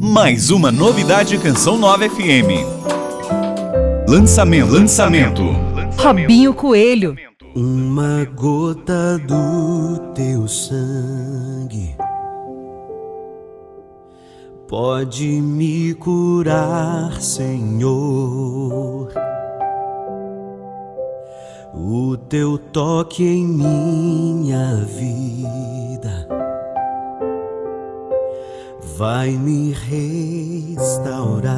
Mais uma novidade Canção Nova FM. Lançamento, lançamento. Robinho Coelho. Uma gota do teu sangue pode me curar, Senhor. O teu toque em minha vida vai me restaurar.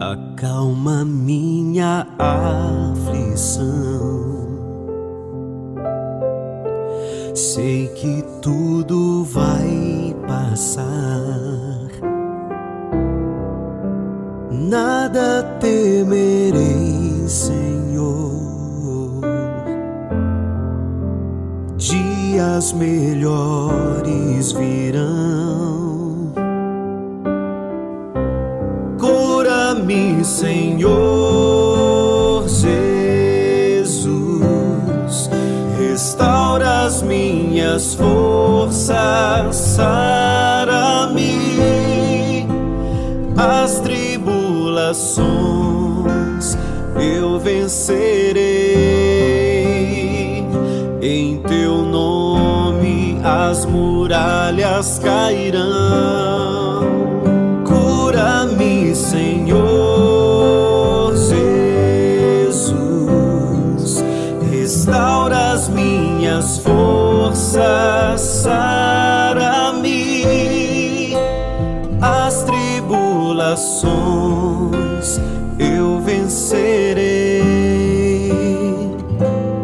Acalma minha aflição. Sei que tudo vai passar. Nada temerei, Senhor. Dias melhores virão. Cura-me, Senhor Jesus. Restaura as minhas forças, sara-me. As tribulações eu vencerei. Em teu as muralhas cairão. Cura-me, Senhor Jesus. Restaura as minhas forças, sara-me. As tribulações eu vencerei.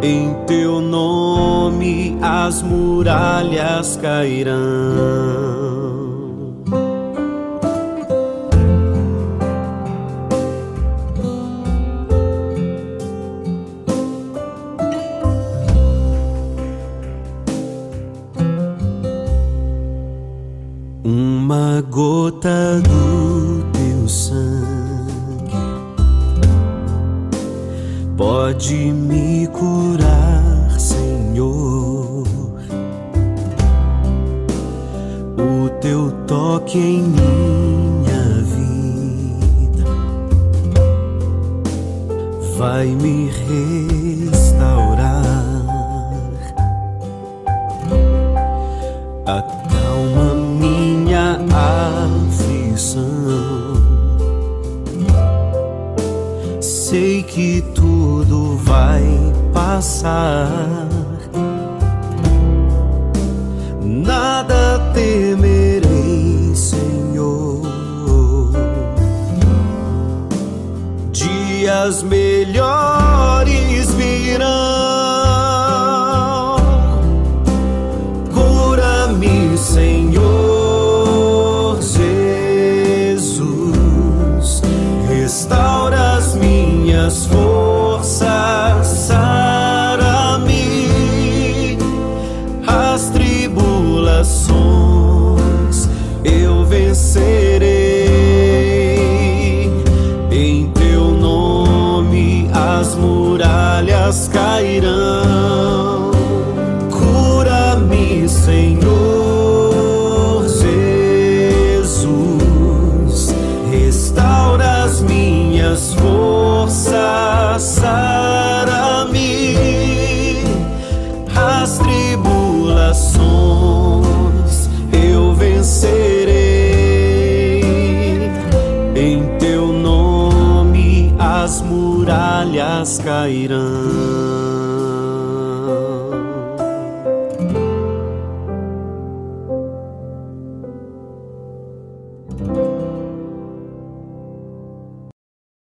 Em teu nome as muralhas cairão. Uma gota do teu sangue pode me toque em minha vida vai me restaurar. Acalma minha aflição. Sei que tudo vai passar. Dias melhores minhas forças, sara-me. As tribulações eu vencerei. Em teu nome as muralhas cairão.